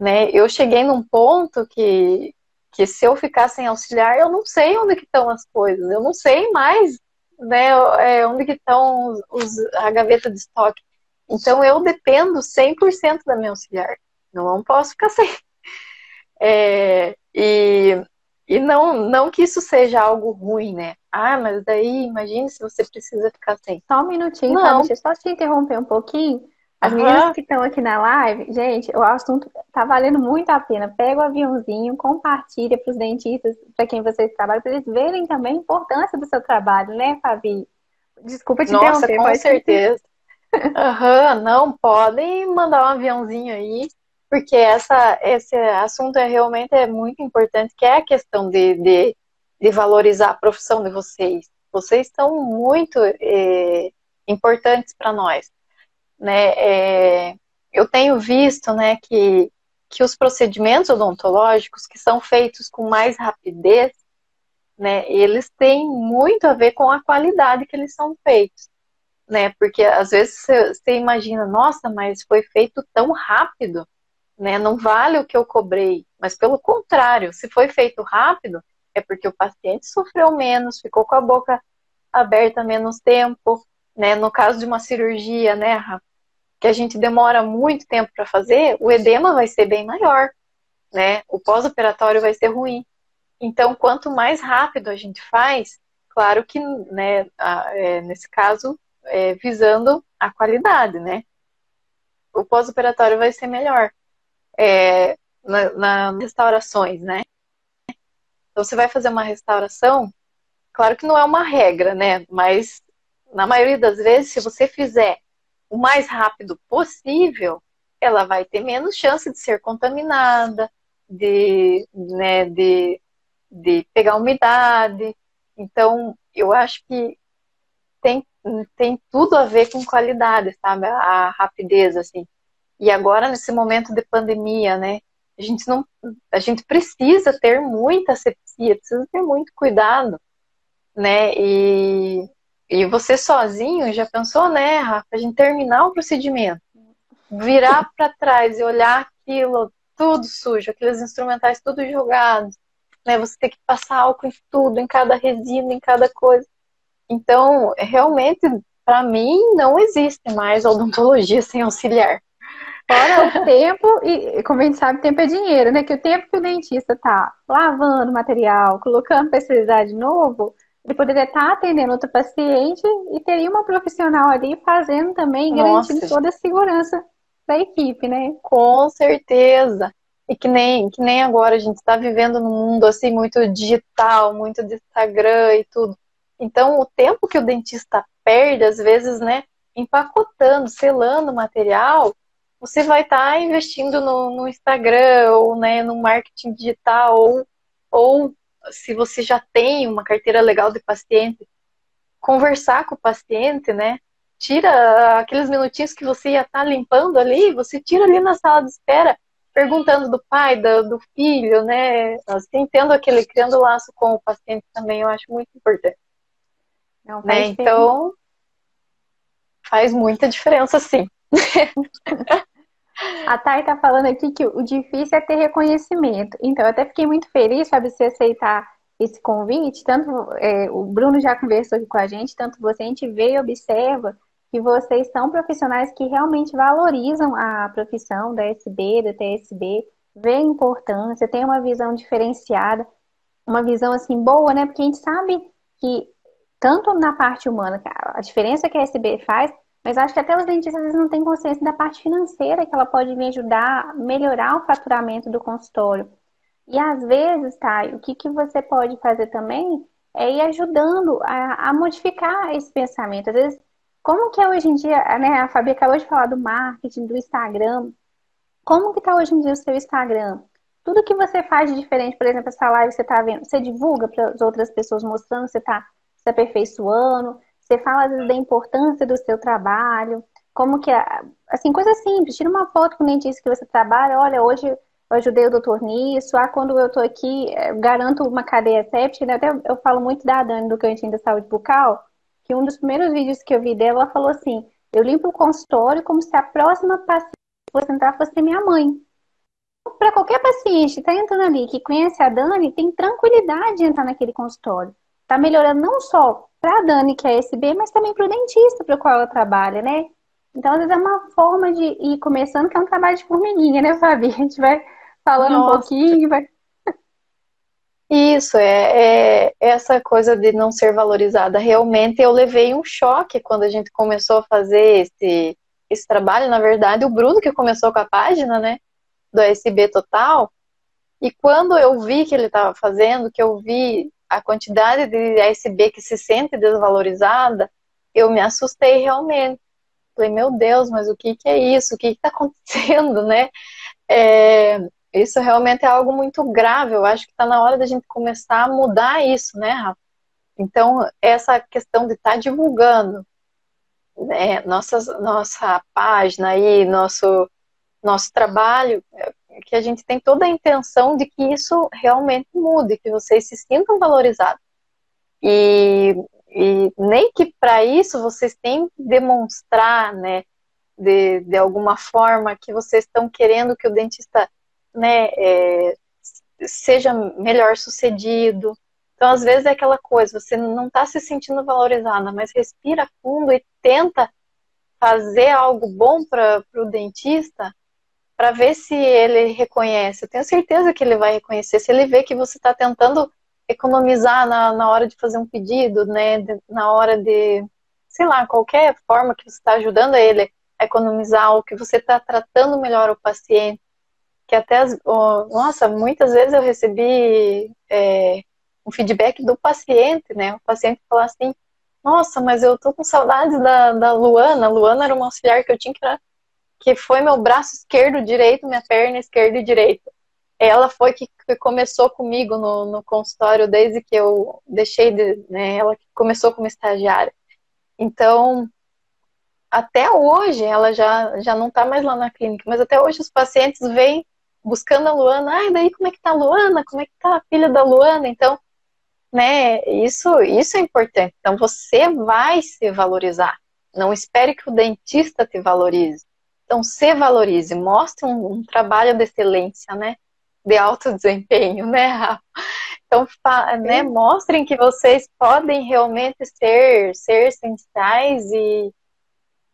né? Eu cheguei num ponto que que se eu ficar sem auxiliar, eu não sei onde que estão as coisas, eu não sei mais, né, é, onde que estão os, os, a gaveta de estoque. Então eu dependo 100% da minha auxiliar. Não, não posso ficar sem. É, e e não, não que isso seja algo ruim, né? Ah, mas daí imagine se você precisa ficar sem. Só um minutinho, não. deixa eu só te interromper um pouquinho. As uhum. meninas que estão aqui na live, gente, o assunto tá valendo muito a pena. Pega o aviãozinho, compartilha para os dentistas, para quem vocês trabalham, para eles verem também a importância do seu trabalho, né, Fabi? Desculpa te Nossa, interromper. com certeza. Aham, uhum, não, podem mandar um aviãozinho aí, porque essa, esse assunto é realmente é muito importante, que é a questão de, de, de valorizar a profissão de vocês. vocês são muito é, importantes para nós. Né? É, eu tenho visto né, que, que os procedimentos odontológicos que são feitos com mais rapidez, né, eles têm muito a ver com a qualidade que eles são feitos. Né? Porque às vezes você imagina, nossa, mas foi feito tão rápido, né? Não vale o que eu cobrei. Mas pelo contrário, se foi feito rápido, é porque o paciente sofreu menos, ficou com a boca aberta menos tempo, né? No caso de uma cirurgia, né, que a gente demora muito tempo para fazer, o edema vai ser bem maior, né? O pós-operatório vai ser ruim. Então, quanto mais rápido a gente faz, claro que, né, é, nesse caso, é, visando a qualidade, né? O pós-operatório vai ser melhor. É, na, nas restaurações, né? Então, você vai fazer uma restauração, claro que não é uma regra, né? Mas na maioria das vezes, se você fizer o mais rápido possível, ela vai ter menos chance de ser contaminada, de, né, de, de pegar umidade. Então, eu acho que tem, tem tudo a ver com qualidade, sabe? A rapidez, assim. E agora, nesse momento de pandemia, né? A gente não, a gente precisa ter muita asepsia, precisa ter muito cuidado, né? E, e você sozinho já pensou, né, Rafa, a gente terminar o procedimento, virar para trás e olhar aquilo tudo sujo, aqueles instrumentais tudo jogados, né? Você ter que passar álcool em tudo, em cada resina, em cada coisa. Então, realmente, para mim, não existe mais odontologia sem auxiliar. Fora o tempo, e como a gente sabe, tempo é dinheiro, né? Que o tempo que o dentista tá lavando material, colocando para esterilizar de novo, ele poderia estar tá atendendo outro paciente e teria uma profissional ali fazendo também, Nossa. garantindo toda a segurança da equipe, né? Com certeza. E que nem, que nem agora a gente está vivendo num mundo assim muito digital, muito de Instagram e tudo. Então, o tempo que o dentista perde, às vezes, né, empacotando, selando o material, você vai estar tá investindo no, no, Instagram ou né, no marketing digital ou, ou se você já tem uma carteira legal de paciente, conversar com o paciente, né? Tira aqueles minutinhos que você ia estar tá limpando ali, você tira ali na sala de espera, perguntando do pai, do, do filho, né? Assim, tendo aquele, criando laço com o paciente também, eu acho muito importante. Não, né? Então, faz muita diferença, sim. A Thay tá falando aqui que o difícil é ter reconhecimento. Então, eu até fiquei muito feliz, sabe, se aceitar esse convite. Tanto é, o Bruno já conversou aqui com a gente, tanto você, a gente vê e observa que vocês são profissionais que realmente valorizam a profissão da SB, da TSB, vê a importância, tem uma visão diferenciada, uma visão assim boa, né? Porque a gente sabe que tanto na parte humana, a diferença que a SB faz, mas acho que até os dentistas às vezes não têm consciência da parte financeira que ela pode me ajudar a melhorar o faturamento do consultório. E às vezes, tá, o que, que você pode fazer também é ir ajudando a, a modificar esse pensamento. Às vezes, como que é hoje em dia, né, a Fabi acabou de falar do marketing, do Instagram. Como que tá hoje em dia o seu Instagram? Tudo que você faz de diferente, por exemplo, essa live que você está vendo, você divulga para as outras pessoas mostrando você está se aperfeiçoando, você fala às vezes da importância do seu trabalho, como que, assim, coisa simples, tira uma foto com o dentista que você trabalha, olha, hoje eu ajudei o doutor nisso, ah, quando eu tô aqui, eh, garanto uma cadeia séptica, né? até eu falo muito da Dani do Cantinho da Saúde Bucal, que um dos primeiros vídeos que eu vi dela, ela falou assim, eu limpo o consultório como se a próxima paciente que fosse entrar fosse minha mãe. Para qualquer paciente que está entrando ali, que conhece a Dani, tem tranquilidade de entrar naquele consultório. Está melhorando não só para a Dani, que é SB, mas também para o dentista para o qual ela trabalha, né? Então, às vezes é uma forma de ir começando, que é um trabalho de formiguinha, né, Fabi? A gente vai falando Nossa. um pouquinho, vai. Isso, é, é, essa coisa de não ser valorizada. Realmente eu levei um choque quando a gente começou a fazer esse, esse trabalho. Na verdade, o Bruno que começou com a página, né, do SB Total. E quando eu vi que ele estava fazendo, que eu vi a quantidade de ASB que se sente desvalorizada, eu me assustei realmente. Falei, meu Deus, mas o que, que é isso? O que está acontecendo, né? É, isso realmente é algo muito grave. Eu acho que está na hora da gente começar a mudar isso, né, Rafa? Então, essa questão de estar tá divulgando né, nossa, nossa página aí, nosso, nosso trabalho, que a gente tem toda a intenção de que isso realmente mude, que vocês se sintam valorizados. E, e nem que para isso vocês têm que demonstrar, né, de, de alguma forma, que vocês estão querendo que o dentista, né, é, seja melhor sucedido. Então, às vezes é aquela coisa, você não está se sentindo valorizada, mas respira fundo e tenta fazer algo bom para o dentista para ver se ele reconhece. Eu tenho certeza que ele vai reconhecer. Se ele vê que você está tentando economizar na, na hora de fazer um pedido, né, de, na hora de, sei lá, qualquer forma que você está ajudando ele a economizar, ou que você está tratando melhor o paciente, que até, as, oh, nossa, muitas vezes eu recebi é, um feedback do paciente, né, o paciente falou assim, nossa, mas eu tô com saudades da, da Luana, Luana era uma auxiliar que eu tinha que era que foi meu braço esquerdo, direito, minha perna esquerda e direita. Ela foi que, começou comigo no, no, consultório desde que eu deixei de, né, ela começou como estagiária. Então, até hoje, ela já, já não está mais lá na clínica, mas até hoje os pacientes vêm buscando a Luana, ai, daí como é que tá a Luana? Como é que tá a filha da Luana? Então, né, isso, isso é importante. Então, você vai se valorizar. Não espere que o dentista te valorize. Então, se valorize, mostre um, um trabalho de excelência, né? De alto desempenho, né, Rafa? Então, né, mostrem que vocês podem realmente ser, ser essenciais e,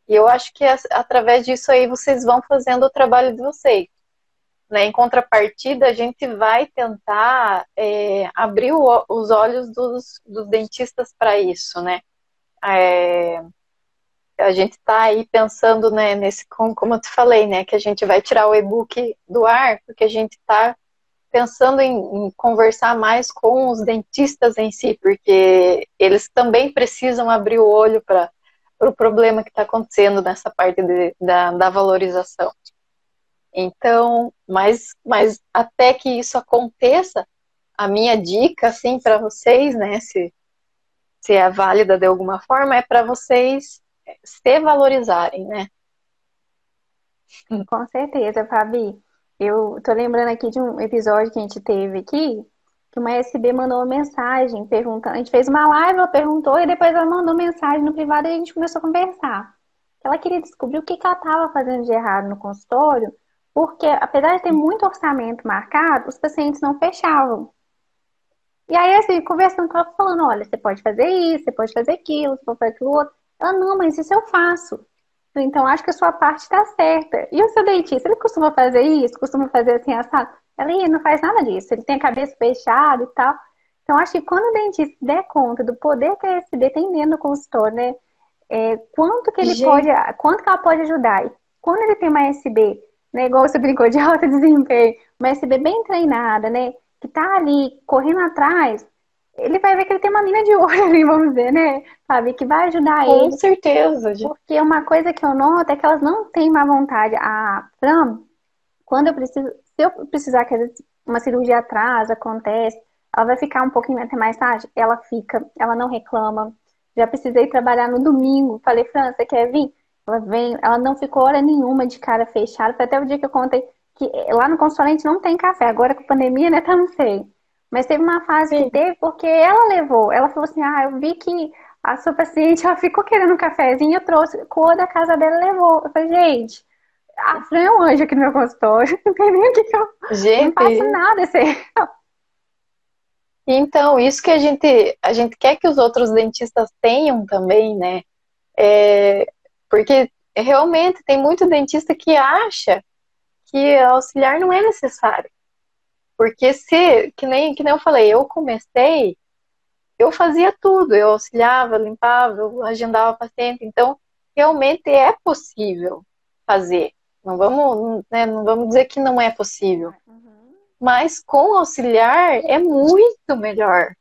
e eu acho que através disso aí vocês vão fazendo o trabalho de vocês. Né? Em contrapartida, a gente vai tentar é, abrir o, os olhos dos, dos dentistas para isso, né? É, a gente está aí pensando né, nesse, como eu te falei, né, que a gente vai tirar o e-book do ar, porque a gente está pensando em, em, conversar mais com os dentistas em si, porque eles também precisam abrir o olho para o pro problema que está acontecendo nessa parte de, da, da valorização. Então, mas, mas até que isso aconteça, a minha dica, assim, para vocês, né, se, se é válida de alguma forma, é para vocês se valorizarem, né? Com certeza, Fabi. Eu tô lembrando aqui de um episódio que a gente teve aqui, que uma SB mandou uma mensagem perguntando. A gente fez uma live, ela perguntou, e depois ela mandou mensagem no privado e a gente começou a conversar. Ela queria descobrir o que, que ela estava fazendo de errado no consultório, porque apesar de ter muito orçamento marcado, os pacientes não fechavam. E aí, assim, conversando com ela, falando: olha, você pode fazer isso, você pode fazer aquilo, você pode fazer aquilo outro. Ela, não, mas isso eu faço. Então, acho que a sua parte está certa. E o seu dentista, ele costuma fazer isso? Costuma fazer assim, assado? Ela, não faz nada disso. Ele tem a cabeça fechada e tal. Então, acho que quando o dentista der conta do poder que a SB tem dentro do consultório, né? É, quanto que ele Gente. pode, quanto que ela pode ajudar. E quando ele tem uma SB, né, igual você brincou de alto desempenho, uma SB bem treinada, né, que tá ali correndo atrás, ele vai ver que ele tem uma mina de ouro ali, vamos dizer, né? Sabe? Que vai ajudar Com ele. Com certeza. Porque uma coisa que eu noto é que elas não têm má vontade. A Fran, quando eu preciso, se eu precisar que uma cirurgia atrás acontece, ela vai ficar um pouquinho até mais tarde, ela fica, ela não reclama. Já precisei trabalhar no domingo, falei, Fran, você quer vir? Ela vem, ela não ficou hora nenhuma de cara fechada. Foi até o dia que eu contei que lá no consultório não tem café. Agora com a pandemia, né, tá não sei. Mas teve uma fase Sim. que teve porque ela levou. Ela falou assim: ah, eu vi que a sua paciente ela ficou querendo um cafezinho, eu trouxe, cor da casa dela levou. Eu falei, gente, a Fran é um anjo aqui no meu consultório. Não tem nem o que eu gente, não faço nada esse. Então, isso que a gente, a gente quer que os outros dentistas tenham também, né? É, porque realmente tem muito dentista que acha que auxiliar não é necessário. Porque se, que nem, que nem eu falei, eu comecei, eu fazia tudo, eu auxiliava, limpava, eu agendava paciente, então realmente é possível fazer. Não vamos, né, não vamos dizer que não é possível. Uhum. Mas com auxiliar é muito melhor.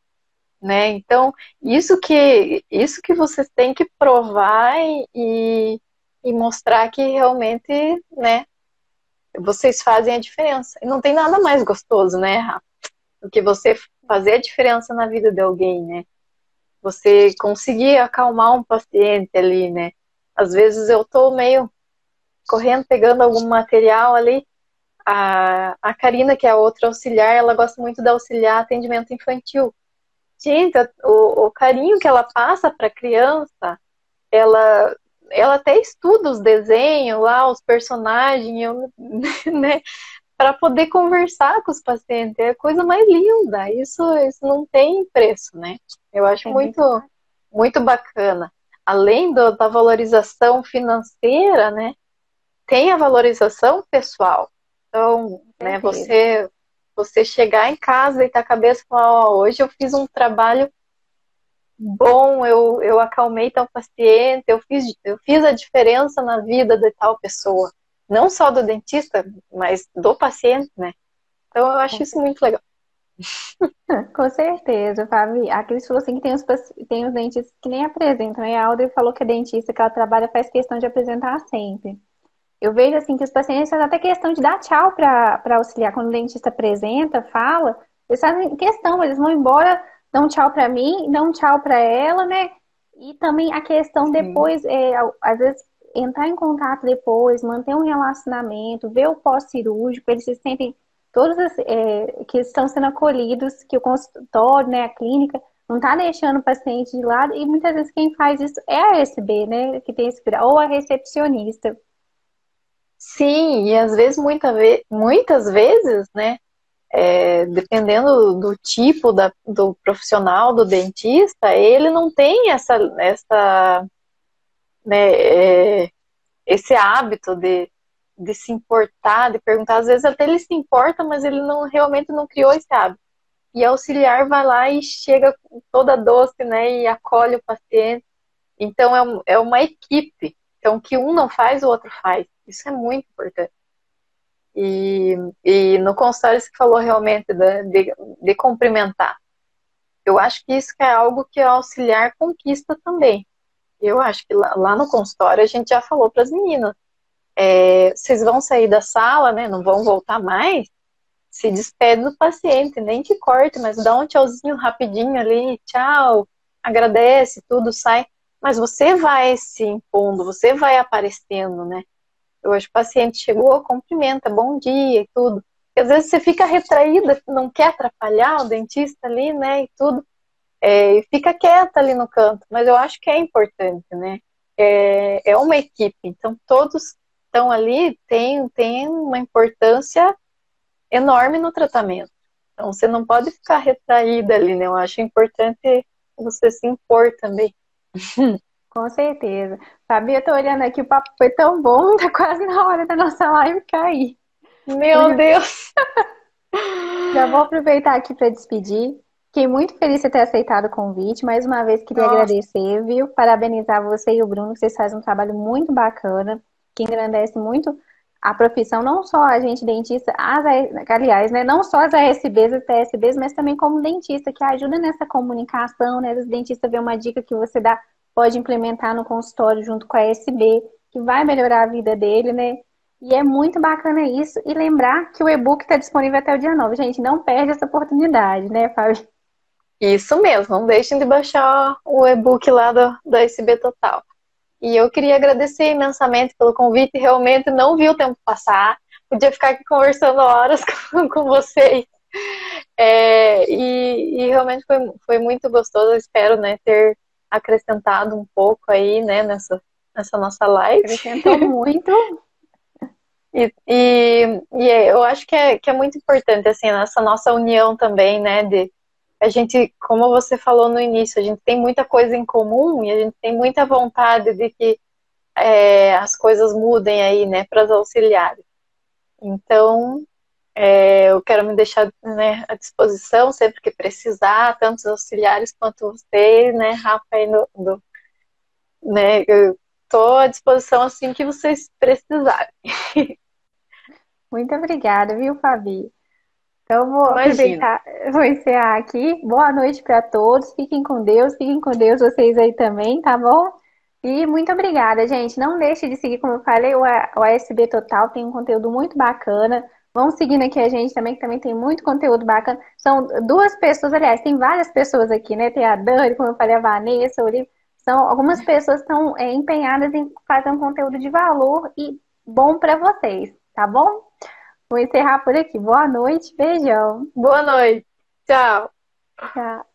Né? Então, isso que isso que vocês têm que provar e, e mostrar que realmente, né, vocês fazem a diferença. E não tem nada mais gostoso, né, Rafa? Do que você fazer a diferença na vida de alguém, né? você conseguir acalmar um paciente ali, né? Às vezes eu tô meio correndo, pegando algum material ali. A, a Karina, que é a outra auxiliar, ela gosta muito de auxiliar atendimento infantil. Gente, o, o carinho que ela passa para a criança, ela, ela até estuda os desenhos lá, os personagens, eu, né? Para poder conversar com os pacientes. É a coisa mais linda. Isso, isso não tem preço, né? Eu acho é muito, muito bacana. Além do, da valorização financeira, né? Tem a valorização pessoal. Então, né, você você chegar em casa e estar tá a cabeça e falar, oh, hoje eu fiz um trabalho bom, eu, eu acalmei tal paciente, eu fiz, eu fiz a diferença na vida de tal pessoa. Não só do dentista, mas do paciente, né? Então eu acho isso muito legal. Com certeza, Fabi. A Cris falou assim que tem os, tem os dentistas que nem apresentam. E a Audrey falou que a dentista que ela trabalha faz questão de apresentar sempre. Eu vejo assim que os pacientes fazem até questão de dar tchau para auxiliar. Quando o dentista apresenta, fala, eles fazem questão, eles vão embora, dão tchau para mim, dão tchau para ela, né? E também a questão depois, é, às vezes, entrar em contato depois, manter um relacionamento, ver o pós-cirúrgico, eles se sentem todos é, que estão sendo acolhidos, que o consultório, né, a clínica, não está deixando o paciente de lado, e muitas vezes quem faz isso é a SB, né, que tem esse, ou a recepcionista. Sim, e às vezes, muita ve muitas vezes, né, é, dependendo do tipo da, do profissional, do dentista, ele não tem essa, essa né, é, esse hábito de, de se importar, de perguntar. Às vezes até ele se importa, mas ele não realmente não criou esse hábito. E a auxiliar vai lá e chega toda doce, né, e acolhe o paciente. Então é, é uma equipe. Então que um não faz, o outro faz. Isso é muito importante. E, e no consultório você falou realmente de, de, de cumprimentar. Eu acho que isso é algo que o auxiliar conquista também. Eu acho que lá, lá no consultório a gente já falou para as meninas. É, vocês vão sair da sala, né? Não vão voltar mais. Se despede do paciente, nem te corte, mas dá um tchauzinho rapidinho ali, tchau, agradece, tudo sai. Mas você vai se impondo, você vai aparecendo, né? Hoje o paciente chegou, cumprimenta, bom dia e tudo. às vezes você fica retraída, não quer atrapalhar o dentista ali, né, e tudo. É, e fica quieta ali no canto. Mas eu acho que é importante, né? É, é uma equipe, então todos estão ali, tem, tem uma importância enorme no tratamento. Então você não pode ficar retraída ali, né? Eu acho importante você se impor também. Com certeza. Fabi, eu tô olhando aqui, o papo foi tão bom, tá quase na hora da nossa live cair. Meu Deus! Já vou aproveitar aqui para despedir. Fiquei muito feliz de ter aceitado o convite. Mais uma vez queria Nossa. agradecer, viu? Parabenizar você e o Bruno, que vocês fazem um trabalho muito bacana, que engrandece muito a profissão, não só a gente dentista, as, aliás, né, não só as ASBs, as TSBs, mas também como dentista, que ajuda nessa comunicação, né? Os dentistas vê uma dica que você dá pode implementar no consultório junto com a SB, que vai melhorar a vida dele, né? E é muito bacana isso. E lembrar que o e-book está disponível até o dia 9. Gente, não perde essa oportunidade, né, Fábio? Isso mesmo, não deixem de baixar o e-book lá do SB Total. E eu queria agradecer imensamente pelo convite, realmente não vi o tempo passar, podia ficar aqui conversando horas com, com vocês. É, e, e, realmente foi, foi muito gostoso, eu espero né, ter acrescentado um pouco aí, né, nessa, nessa nossa live. Acrescentou muito. e, e, e, é, eu acho que é, que é muito importante, assim, essa nossa união também, né, de a gente, como você falou no início, a gente tem muita coisa em comum e a gente tem muita vontade de que é, as coisas mudem aí, né, para os auxiliares. Então, é, eu quero me deixar né, à disposição sempre que precisar, tanto os auxiliares quanto você, né, Rafa, aí no, no né, eu estou à disposição assim que vocês precisarem. Muito obrigada, viu, Fabi? Então, vou Imagina. aproveitar, vou encerrar aqui. Boa noite para todos. Fiquem com Deus, fiquem com Deus vocês aí também, tá bom? E muito obrigada, gente. Não deixe de seguir, como eu falei, o ASB Total tem um conteúdo muito bacana Vão seguindo aqui a gente também, que também tem muito conteúdo bacana. São duas pessoas, aliás, tem várias pessoas aqui, né? Tem a Dani, como eu falei, a Vanessa, o Olivia. São algumas pessoas estão é, empenhadas em fazer um conteúdo de valor e bom para vocês, tá bom? Vou encerrar por aqui. Boa noite, beijão. Boa noite. Tchau. Tchau.